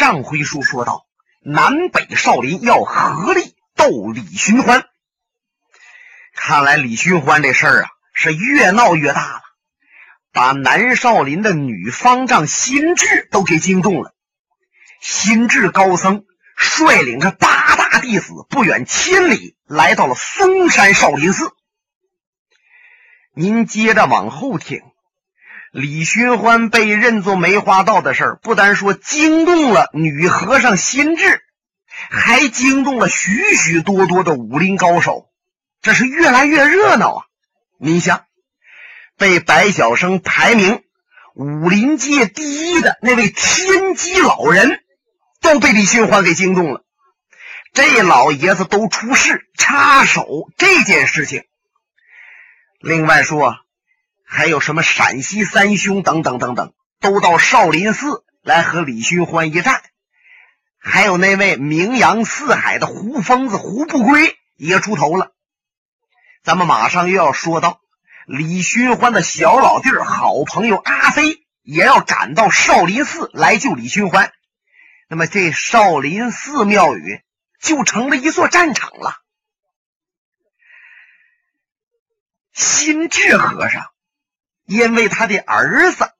上回书说到，南北少林要合力斗李寻欢。看来李寻欢这事儿啊，是越闹越大了，把南少林的女方丈心智都给惊动了。心智高僧率领着八大弟子，不远千里来到了嵩山少林寺。您接着往后听。李寻欢被认作梅花道的事儿，不单说惊动了女和尚心智，还惊动了许许多多的武林高手。这是越来越热闹啊！你想，被白晓生排名武林界第一的那位天机老人，都被李寻欢给惊动了。这老爷子都出事插手这件事情。另外说。还有什么陕西三兄等等等等，都到少林寺来和李寻欢一战。还有那位名扬四海的胡疯子胡不归也出头了。咱们马上又要说到李寻欢的小老弟儿、好朋友阿飞也要赶到少林寺来救李寻欢。那么这少林寺庙宇就成了一座战场了。心智和尚。因为他的儿子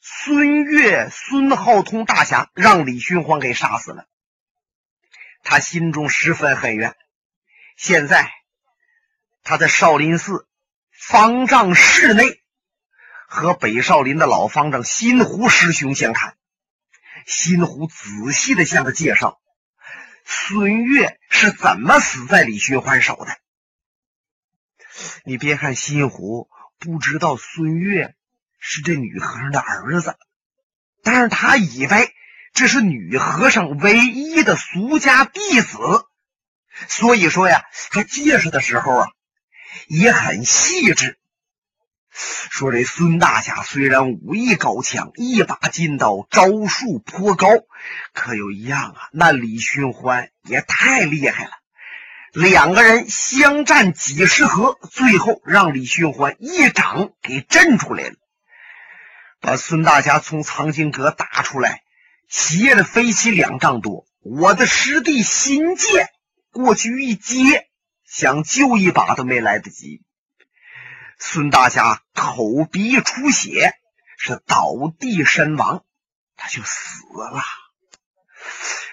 孙越、孙浩通大侠让李寻欢给杀死了，他心中十分恨怨。现在他在少林寺方丈室内和北少林的老方丈新湖师兄相看，新湖仔细的向他介绍孙越是怎么死在李寻欢手的。你别看新湖。不知道孙越是这女和尚的儿子，但是他以为这是女和尚唯一的俗家弟子，所以说呀，他介绍的时候啊也很细致。说这孙大侠虽然武艺高强，一把金刀，招数颇高，可有一样啊，那李寻欢也太厉害了。两个人相战几十合，最后让李寻欢一掌给震出来了，把孙大侠从藏经阁打出来，斜着飞起两丈多。我的师弟新剑过去一接，想救一把都没来得及。孙大侠口鼻出血，是倒地身亡，他就死了。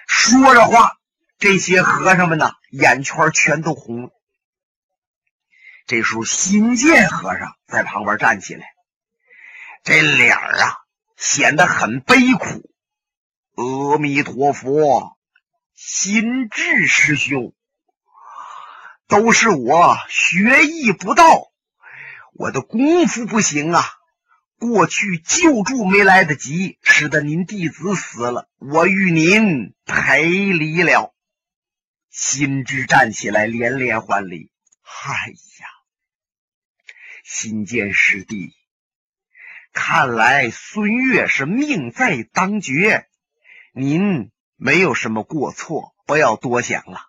说着话。这些和尚们呢，眼圈全都红了。这时候，新建和尚在旁边站起来，这脸儿啊显得很悲苦。阿弥陀佛，心智师兄，都是我学艺不到，我的功夫不行啊。过去救助没来得及，使得您弟子死了，我与您赔礼了。心智站起来，连连还礼。哎呀，新建师弟，看来孙越是命在当绝，您没有什么过错，不要多想了。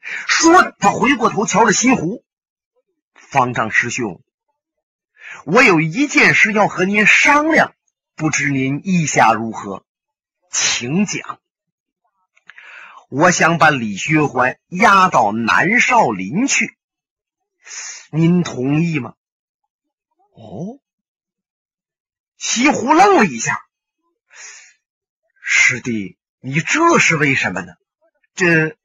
说，他回过头瞧着新湖方丈师兄，我有一件事要和您商量，不知您意下如何？请讲。我想把李寻欢押到南少林去，您同意吗？哦，西湖愣了一下，师弟，你这是为什么呢？这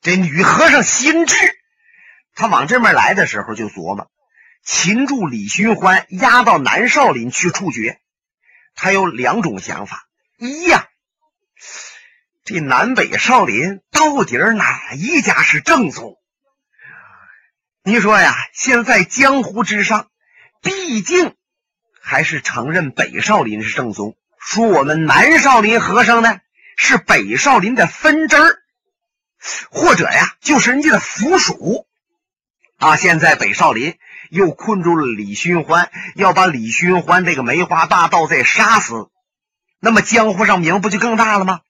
这女和尚心智，他往这边来的时候就琢磨，擒住李寻欢，押到南少林去处决。他有两种想法，一呀。这南北少林到底哪一家是正宗？你说呀，现在江湖之上，毕竟还是承认北少林是正宗，说我们南少林和尚呢是北少林的分支儿，或者呀就是人家的附属啊。现在北少林又困住了李寻欢，要把李寻欢这个梅花大盗再杀死，那么江湖上名不就更大了吗？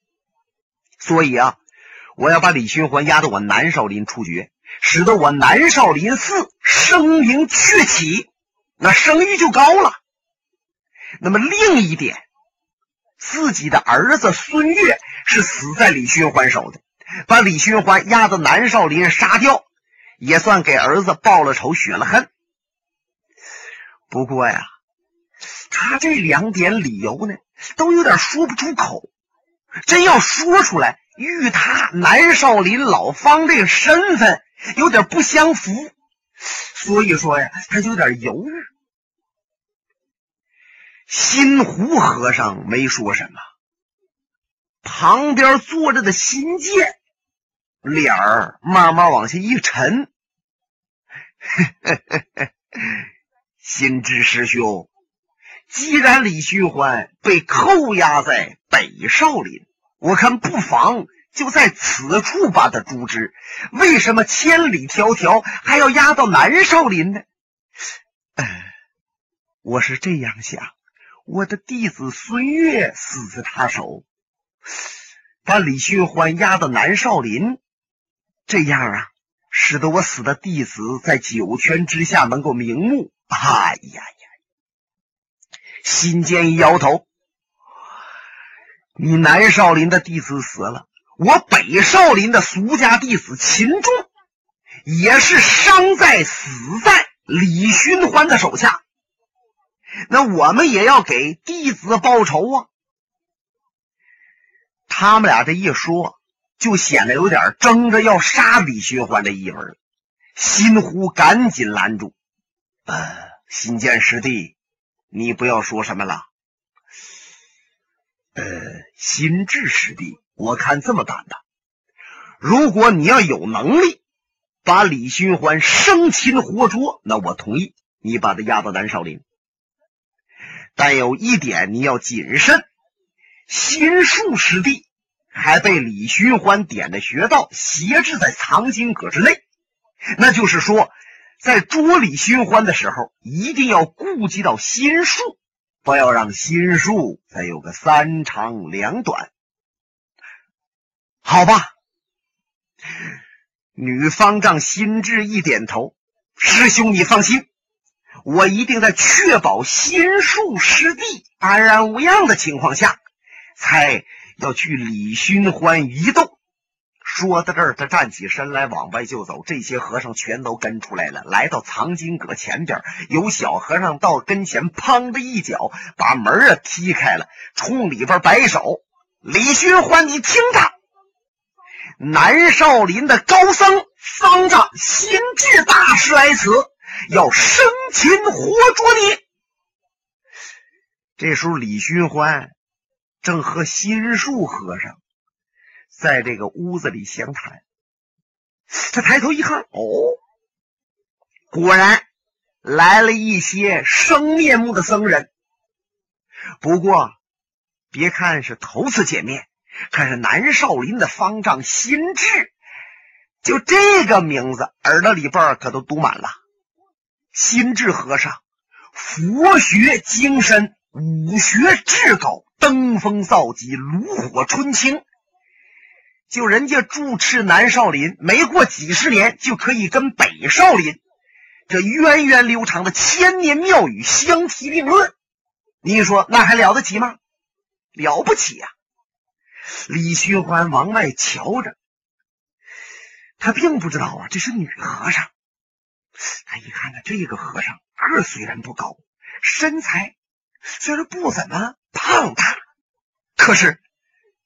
所以啊，我要把李寻欢押到我南少林处决，使得我南少林寺声名鹊起，那声誉就高了。那么另一点，自己的儿子孙悦是死在李寻欢手的，把李寻欢押到南少林杀掉，也算给儿子报了仇雪了恨。不过呀，他这两点理由呢，都有点说不出口。真要说出来，与他南少林老方这个身份有点不相符，所以说呀，他就有点犹豫。新湖和尚没说什么，旁边坐着的新剑脸儿慢慢往下一沉。心智师兄，既然李寻欢被扣押在北少林，我看不妨就在此处把他诛之。为什么千里迢迢还要押到南少林呢？我是这样想。我的弟子孙悦死在他手，把李寻欢押到南少林，这样啊，使得我死的弟子在九泉之下能够瞑目。哎呀呀！心间一摇头，你南少林的弟子死了，我北少林的俗家弟子秦仲也是伤在死在李寻欢的手下。那我们也要给弟子报仇啊！他们俩这一说，就显得有点争着要杀李寻欢的意味了。新湖赶紧拦住：“呃，新建师弟，你不要说什么了。呃，心智师弟，我看这么办吧，如果你要有能力把李寻欢生擒活捉，那我同意你把他押到南少林。”但有一点你要谨慎，心术师弟还被李寻欢点的穴道挟制在藏经阁之内，那就是说，在捉李寻欢的时候，一定要顾及到心术，不要让心术再有个三长两短。好吧，女方丈心智一点头，师兄你放心。我一定在确保心术师弟安然无恙的情况下，才要去李寻欢一动。说到这儿，他站起身来，往外就走。这些和尚全都跟出来了，来到藏经阁前边。有小和尚到跟前，砰的一脚把门啊踢开了，冲里边摆手：“李寻欢，你听着，南少林的高僧方丈心智大师来此。”要生擒活捉你！这时候，李寻欢正和心术和尚在这个屋子里详谈。他抬头一看，哦，果然来了一些生面目的僧人。不过，别看是头次见面，可是南少林的方丈心智，就这个名字，耳朵里边可都堵满了。心智和尚，佛学精深，武学至高，登峰造极，炉火纯青。就人家住持南少林，没过几十年就可以跟北少林这源远流长的千年庙宇相提并论。你说那还了得起吗？了不起呀！李寻欢往外瞧着，他并不知道啊，这是女和尚。他一看呢，这个和尚个虽然不高，身材虽然不怎么胖大，可是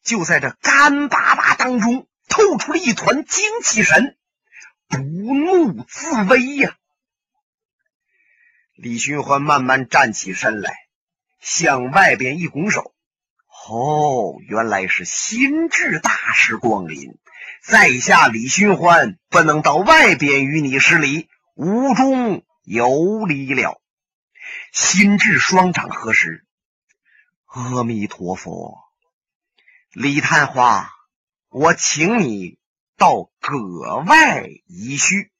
就在这干巴巴当中透出了一团精气神，不怒自威呀。李寻欢慢慢站起身来，向外边一拱手：“哦，原来是心智大师光临，在下李寻欢不能到外边与你施礼。”无中有礼了，心智双掌合十。阿弥陀佛，李探花，我请你到阁外一叙。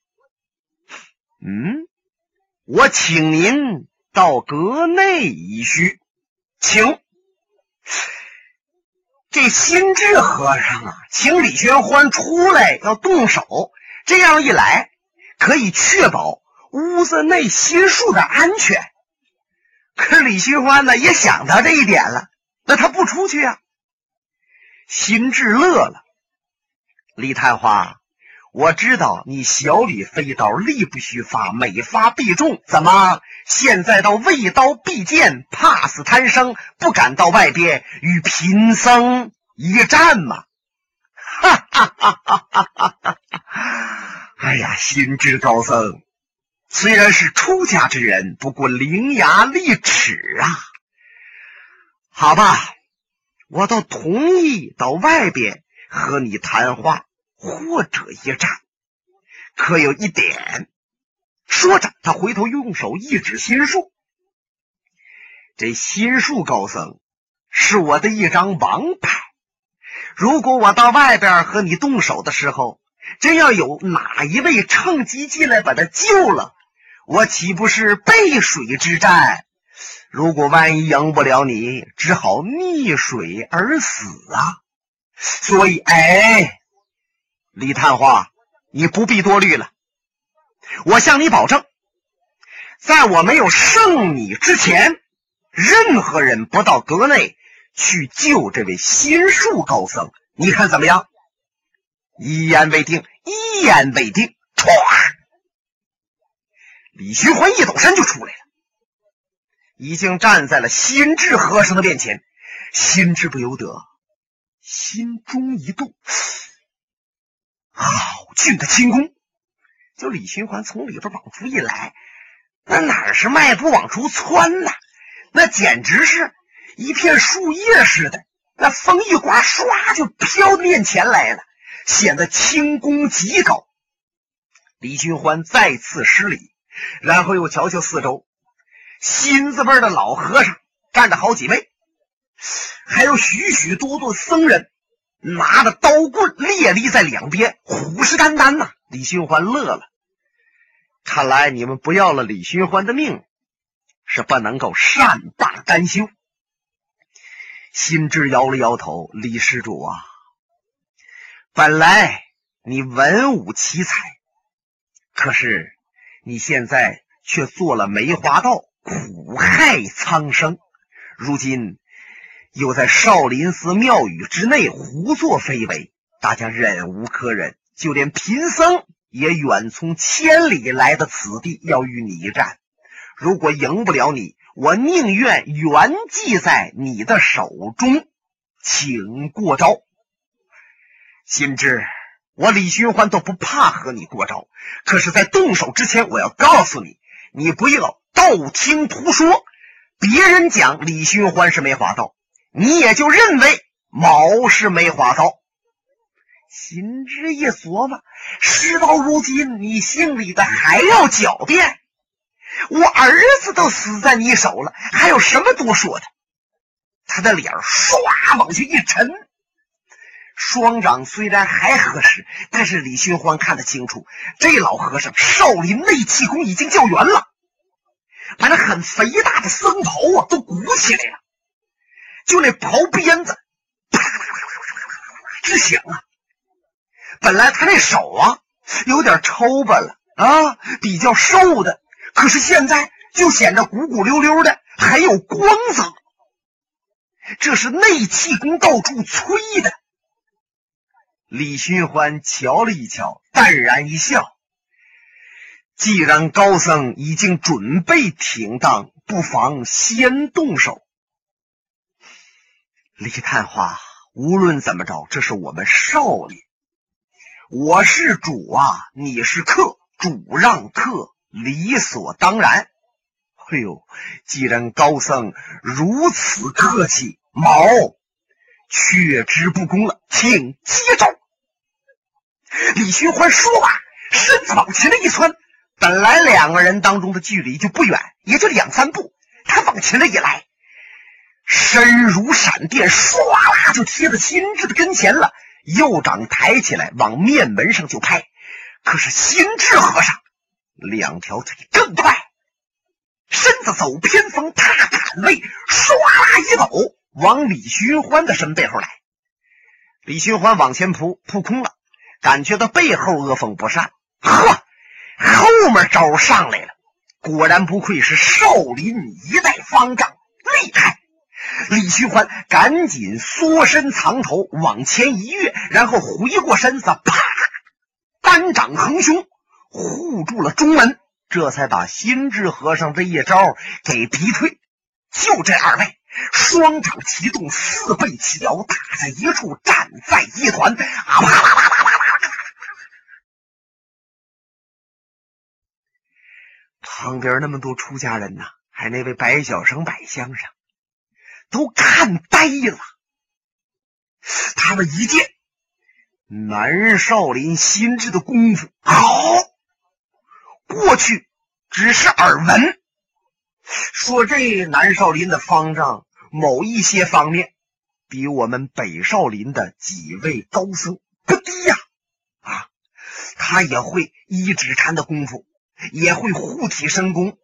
嗯，我请您到阁内一叙，请。这心智和尚啊，请李玄欢出来要动手，这样一来。可以确保屋子内心术的安全。可是李寻欢呢也想到这一点了，那他不出去呀？心智乐了，李探花。我知道你小李飞刀力不虚发，每发必中。怎么现在到畏刀必剑，怕死贪生，不敢到外边与贫僧一战吗？哈哈哈哈哈哈！哎呀，心智高僧虽然是出家之人，不过伶牙俐齿啊。好吧，我倒同意到外边和你谈话。或者一战，可有一点。说着，他回头用手一指心术。这心术高僧是我的一张王牌。如果我到外边和你动手的时候，真要有哪一位趁机进来把他救了，我岂不是背水之战？如果万一赢不了你，只好溺水而死啊！所以，哎。李探花，你不必多虑了。我向你保证，在我没有胜你之前，任何人不到阁内去救这位心术高僧。你看怎么样？一言为定，一言为定。唰！李寻欢一抖身就出来了，已经站在了心智和尚的面前。心智不由得心中一动。好俊的轻功！就李寻欢从里边往出一来，那哪是迈步往出窜呐？那简直是一片树叶似的。那风一刮，唰就飘到面前来了，显得轻功极高。李寻欢再次施礼，然后又瞧瞧四周，新字辈的老和尚站着好几位，还有许许多多僧人。拿着刀棍列立在两边，虎视眈眈呐！李寻欢乐了，看来你们不要了李寻欢的命，是不能够善罢甘休。心知摇了摇头：“李施主啊，本来你文武奇才，可是你现在却做了梅花道，苦害苍生。如今……”又在少林寺庙宇之内胡作非为，大家忍无可忍，就连贫僧也远从千里来到此地要与你一战。如果赢不了你，我宁愿原记在你的手中，请过招。心知我李寻欢都不怕和你过招，可是，在动手之前，我要告诉你，你不要道听途说，别人讲李寻欢是梅花道。你也就认为毛是梅花刀，秦之一琢磨，事到如今，你姓李的还要狡辩？我儿子都死在你手了，还有什么多说的？他的脸唰往下一沉，双掌虽然还合适，但是李寻欢看得清楚，这老和尚少林内气功已经较圆了，把那很肥大的僧袍啊都鼓起来了。就那袍鞭子，啪啪啪啪啪啪啪直响啊！本来他那手啊有点抽巴了啊，比较瘦的，可是现在就显得鼓鼓溜溜的，还有光泽。这是内气功道助催的。李寻欢瞧了一瞧，淡然一笑：“既然高僧已经准备挺当，不妨先动手。”李探花，无论怎么着，这是我们少林。我是主啊，你是客，主让客理所当然。哎呦，既然高僧如此客气，毛却之不恭了，请接招。李寻欢说罢，身子往前了一窜。本来两个人当中的距离就不远，也就两三步，他往前了一来。身如闪电，唰啦就贴在心智的跟前了。右掌抬起来，往面门上就拍。可是心智和尚两条腿更快，身子走偏锋，踏坎位，唰啦一抖，往李寻欢的身背后来。李寻欢往前扑，扑空了，感觉到背后恶风不善。呵，后面招上来了。果然不愧是少林一代方丈，厉害！李寻欢赶紧缩身藏头，往前一跃，然后回过身子，啪，单掌横胸，护住了中门，这才把心智和尚这一招给逼退。就这二位，双掌齐动，四背齐摇，打在一处，战在一团，啊啪啪啪啪啪啪！旁边那么多出家人呐，还那位白小生、白相生。都看呆了。他们一见南少林心智的功夫好，过去只是耳闻，说这南少林的方丈某一些方面比我们北少林的几位高僧不低呀。啊，他也会一指禅的功夫，也会护体神功，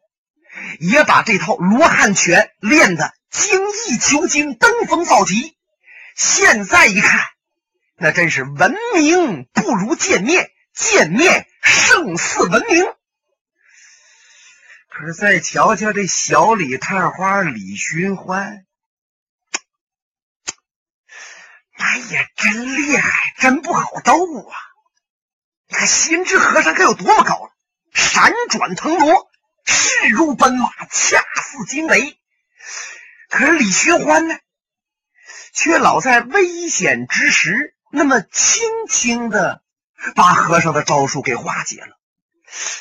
也把这套罗汉拳练得。精益求精，登峰造极。现在一看，那真是闻名不如见面，见面胜似闻名。可是再瞧瞧这小李探花李寻欢，那也真厉害，真不好斗啊！你看心智和尚该有多么高了，闪转腾挪，势如奔马，恰似惊雷。可是李寻欢呢，却老在危险之时，那么轻轻的把和尚的招数给化解了。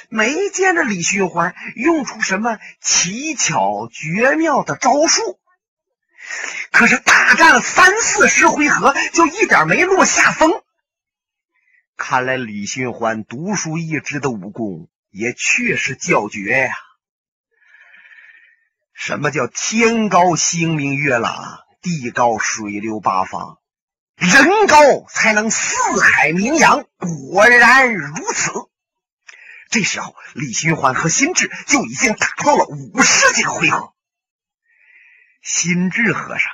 没见着李寻欢用出什么奇巧绝妙的招数。可是大战三四十回合，就一点没落下风。看来李寻欢独树一帜的武功也确实叫绝呀。什么叫天高星明月朗，地高水流八方，人高才能四海名扬。果然如此。这时候，李寻欢和心智就已经打到了五十几个回合。心智和尚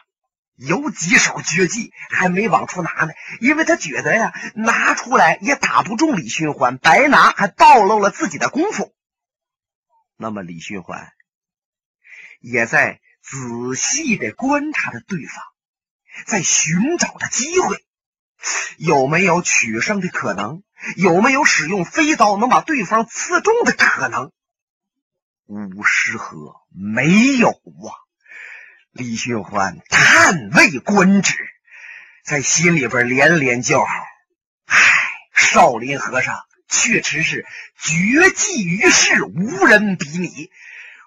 有几手绝技还没往出拿呢，因为他觉得呀，拿出来也打不中李寻欢，白拿还暴露了自己的功夫。那么，李寻欢。也在仔细的观察着对方，在寻找着机会，有没有取胜的可能？有没有使用飞刀能把对方刺中的可能？五十合没有啊！李寻欢叹为观止，在心里边连连叫好：“唉，少林和尚确实是绝技于世，无人比拟。”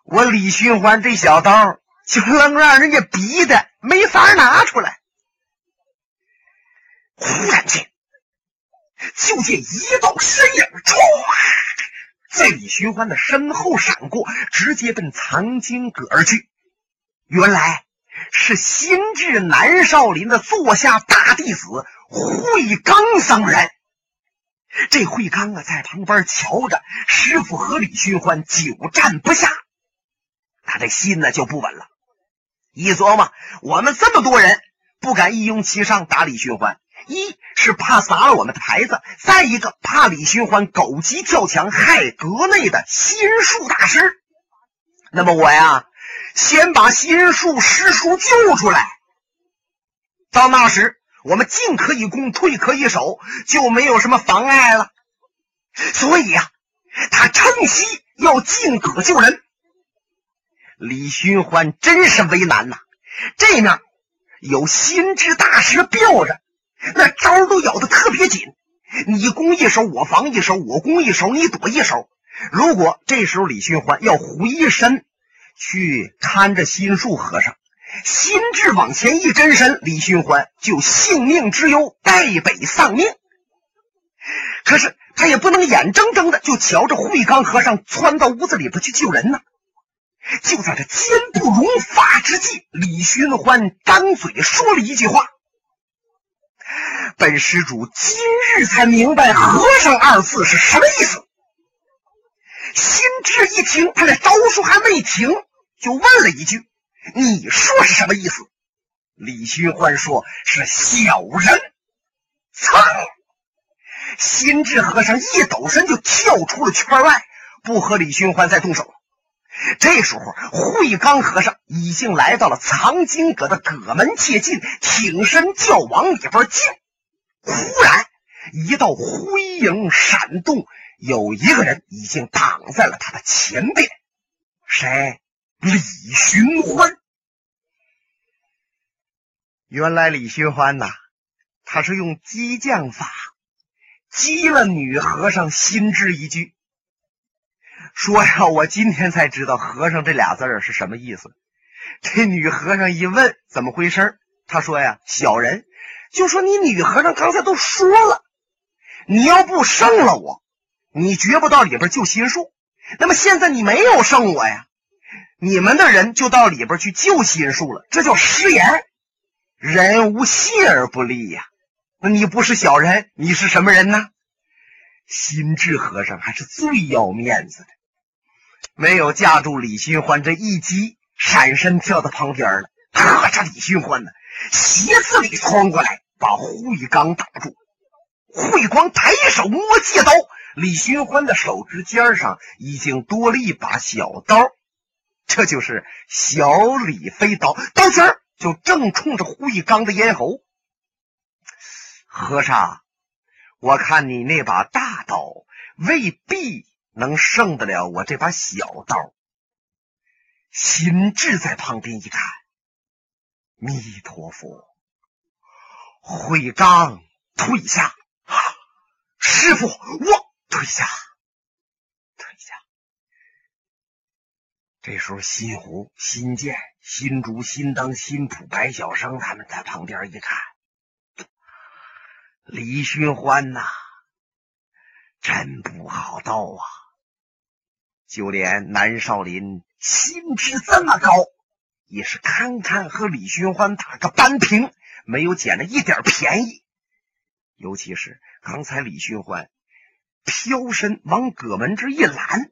我李寻欢这小刀，就愣让人家逼的没法拿出来。忽然间，就见一道身影唰，在李寻欢的身后闪过，直接奔藏经阁而去。原来是新至南少林的座下大弟子慧刚僧人。这慧刚啊，在旁边瞧着师傅和李寻欢久战不下。他这心呢就不稳了，一琢磨，我们这么多人不敢一拥其上打李寻欢，一是怕砸了我们的牌子，再一个怕李寻欢狗急跳墙害阁内的心术大师。那么我呀，先把心术师叔救出来，到那时我们进可以攻，退可以守，就没有什么妨碍了。所以呀，他趁机要进可救人。李寻欢真是为难呐！这面有心智大师吊着，那招都咬得特别紧。你攻一手，我防一手；我攻一手，你躲一手。如果这时候李寻欢要回身去看着心术和尚，心智往前一真身，李寻欢就性命之忧，败北丧命。可是他也不能眼睁睁的就瞧着慧刚和尚窜到屋子里边去救人呢。就在这坚不容发之际，李寻欢张嘴说了一句话：“本施主今日才明白‘和尚’二字是什么意思。”心智一听，他的招数还没停，就问了一句：“你说是什么意思？”李寻欢说：“是小人。”噌，心智和尚一抖身就跳出了圈外，不和李寻欢再动手了。这时候，慧刚和尚已经来到了藏经阁的阁门切近，挺身就往里边进。忽然，一道灰影闪动，有一个人已经挡在了他的前边。谁？李寻欢。原来李寻欢呐，他是用激将法激了女和尚心智一句，说呀，我今天才知道“和尚”这俩字儿是什么意思。这女和尚一问怎么回事他说呀，小人就说你女和尚刚才都说了，你要不胜了我，你绝不到里边救心术。那么现在你没有胜我呀，你们的人就到里边去救心术了，这叫失言。人无信而不立呀！那你不是小人，你是什么人呢？心智和尚还是最要面子的，没有架住李寻欢这一击，闪身跳到旁边了。可这李寻欢呢，斜刺里冲过来，把慧刚挡住。慧光抬手摸戒刀，李寻欢的手指尖上已经多了一把小刀，这就是小李飞刀，刀尖。就正冲着胡一刚的咽喉，和尚，我看你那把大刀未必能胜得了我这把小刀。心智在旁边一看，弥陀佛，慧刚退下，师傅，我退下。退下这时候，新湖、新建、新竹、新登、新浦、白晓生他们在旁边一看，李寻欢呐，真不好斗啊！就连南少林心智这么高，也是堪堪和李寻欢打个扳平，没有捡了一点便宜。尤其是刚才李寻欢飘身往葛门这一拦。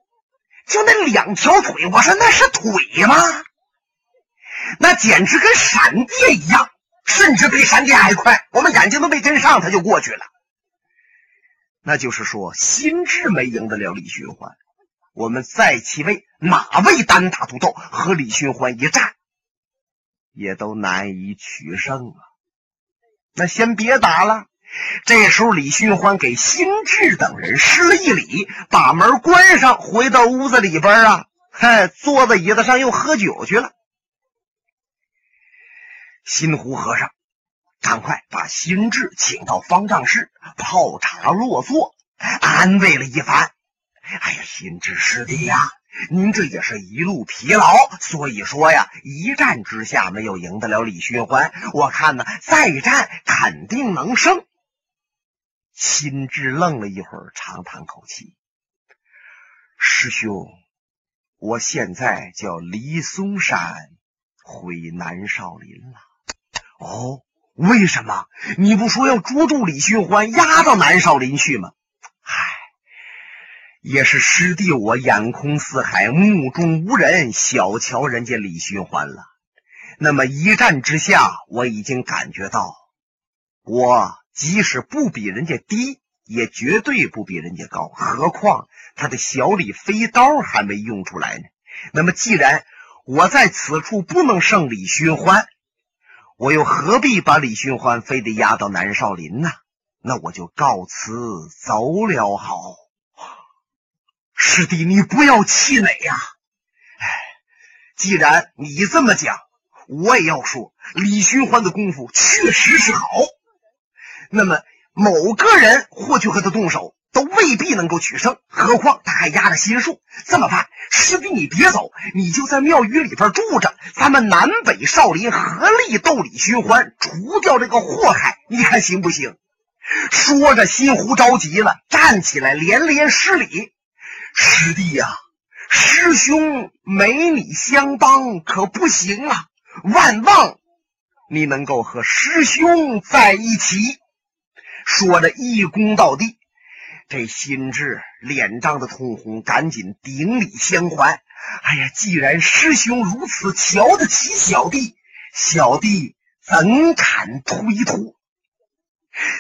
就那两条腿，我说那是腿吗？那简直跟闪电一样，甚至比闪电还快。我们眼睛都没跟上，他就过去了。那就是说，心智没赢得了李寻欢。我们在其位哪位单打独斗和李寻欢一战，也都难以取胜啊。那先别打了。这时候，李寻欢给辛智等人施了一礼，把门关上，回到屋子里边啊，嗨，坐在椅子上又喝酒去了。新湖和尚赶快把辛智请到方丈室泡茶落座，安慰了一番。哎呀，辛智师弟呀，您这也是一路疲劳，所以说呀，一战之下没有赢得了李寻欢，我看呢，再战肯定能胜。心智愣了一会儿，长叹口气：“师兄，我现在叫离嵩山回南少林了。哦，为什么？你不说要捉住李寻欢，押到南少林去吗？唉，也是师弟我眼空四海，目中无人，小瞧人家李寻欢了。那么一战之下，我已经感觉到，我。”即使不比人家低，也绝对不比人家高。何况他的小李飞刀还没用出来呢。那么，既然我在此处不能胜李寻欢，我又何必把李寻欢非得押到南少林呢？那我就告辞走了。好，师弟，你不要气馁呀。哎，既然你这么讲，我也要说，李寻欢的功夫确实是好。那么，某个人或去和他动手，都未必能够取胜，何况他还压着心术，这么办？师弟，你别走，你就在庙宇里边住着，咱们南北少林合力斗李寻欢，除掉这个祸害，你看行不行？说着，心湖着急了，站起来连连施礼：“师弟呀，师兄没你相帮可不行啊！万望你能够和师兄在一起。”说着，一躬到地。这心智脸涨得通红，赶紧顶礼相还。哎呀，既然师兄如此瞧得起小弟，小弟怎敢推脱？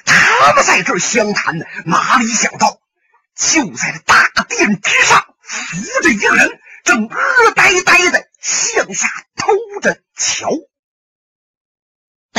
他们在这儿相谈呢，哪里想到，就在这大殿之上，扶着一个人，正呆呆呆的向下偷着瞧。